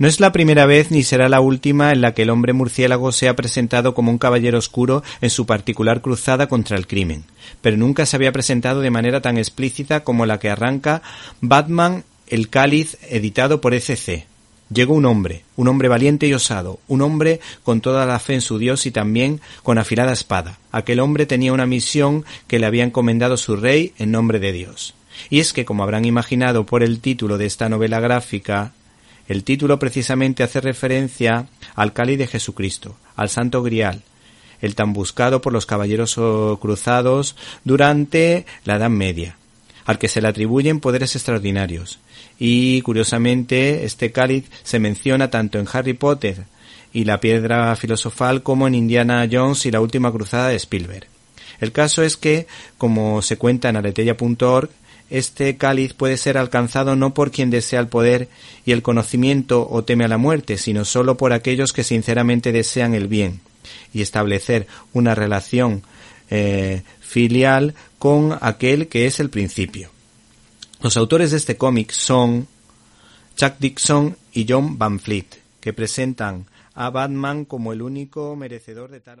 No es la primera vez ni será la última en la que el hombre murciélago se ha presentado como un caballero oscuro en su particular cruzada contra el crimen, pero nunca se había presentado de manera tan explícita como la que arranca Batman el cáliz editado por ECC. Llegó un hombre, un hombre valiente y osado, un hombre con toda la fe en su Dios y también con afilada espada. Aquel hombre tenía una misión que le había encomendado su rey en nombre de Dios. Y es que, como habrán imaginado por el título de esta novela gráfica, el título precisamente hace referencia al cáliz de Jesucristo, al Santo Grial, el tan buscado por los caballeros cruzados durante la Edad Media, al que se le atribuyen poderes extraordinarios. Y curiosamente, este cáliz se menciona tanto en Harry Potter y la piedra filosofal como en Indiana Jones y la última cruzada de Spielberg. El caso es que, como se cuenta en aretella.org, este cáliz puede ser alcanzado no por quien desea el poder y el conocimiento o teme a la muerte, sino sólo por aquellos que sinceramente desean el bien y establecer una relación eh, filial con aquel que es el principio. Los autores de este cómic son Chuck Dixon y John Van Fleet, que presentan a Batman como el único merecedor de tal